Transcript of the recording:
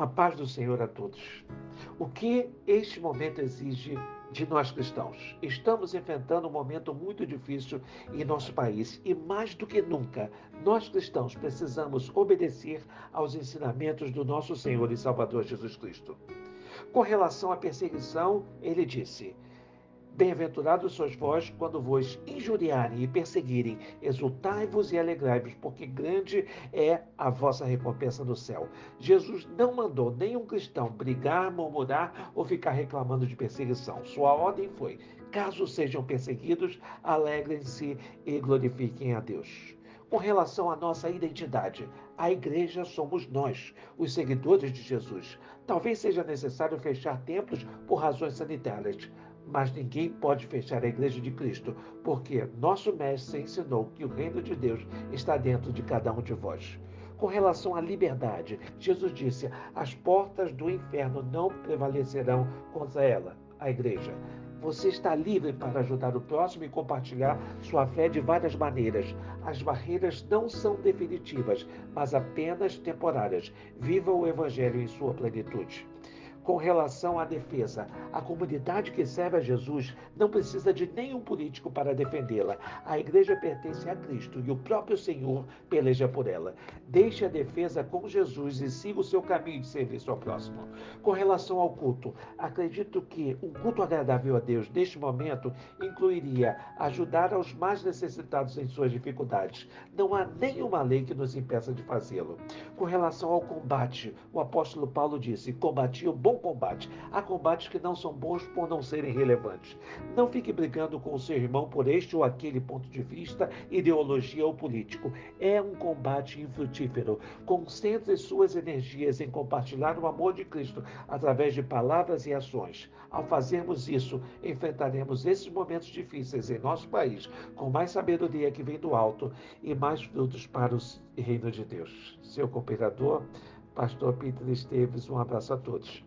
A paz do Senhor a todos. O que este momento exige de nós cristãos? Estamos enfrentando um momento muito difícil em nosso país e, mais do que nunca, nós cristãos precisamos obedecer aos ensinamentos do nosso Senhor e Salvador Jesus Cristo. Com relação à perseguição, ele disse: Bem-aventurados sois vós quando vos injuriarem e perseguirem, exultai-vos e alegrai-vos, porque grande é a vossa recompensa no céu. Jesus não mandou nenhum cristão brigar, murmurar ou ficar reclamando de perseguição. Sua ordem foi: caso sejam perseguidos, alegrem-se e glorifiquem a Deus. Com relação à nossa identidade, a igreja somos nós, os seguidores de Jesus. Talvez seja necessário fechar templos por razões sanitárias, mas ninguém pode fechar a igreja de Cristo, porque nosso mestre ensinou que o reino de Deus está dentro de cada um de vós. Com relação à liberdade, Jesus disse: as portas do inferno não prevalecerão contra ela, a igreja. Você está livre para ajudar o próximo e compartilhar sua fé de várias maneiras. As barreiras não são definitivas, mas apenas temporárias. Viva o Evangelho em sua plenitude com relação à defesa. A comunidade que serve a Jesus não precisa de nenhum político para defendê-la. A igreja pertence a Cristo e o próprio Senhor peleja por ela. Deixe a defesa com Jesus e siga o seu caminho de serviço ao próximo. Com relação ao culto, acredito que um culto agradável a Deus neste momento incluiria ajudar aos mais necessitados em suas dificuldades. Não há nenhuma lei que nos impeça de fazê-lo. Com relação ao combate, o apóstolo Paulo disse: combati o bom bom combate. Há combates que não são bons por não serem relevantes. Não fique brigando com o seu irmão por este ou aquele ponto de vista, ideologia ou político. É um combate infrutífero. Concentre suas energias em compartilhar o amor de Cristo através de palavras e ações. Ao fazermos isso, enfrentaremos esses momentos difíceis em nosso país com mais sabedoria que vem do alto e mais frutos para o reino de Deus. Seu cooperador, Pastor Peter Esteves, um abraço a todos.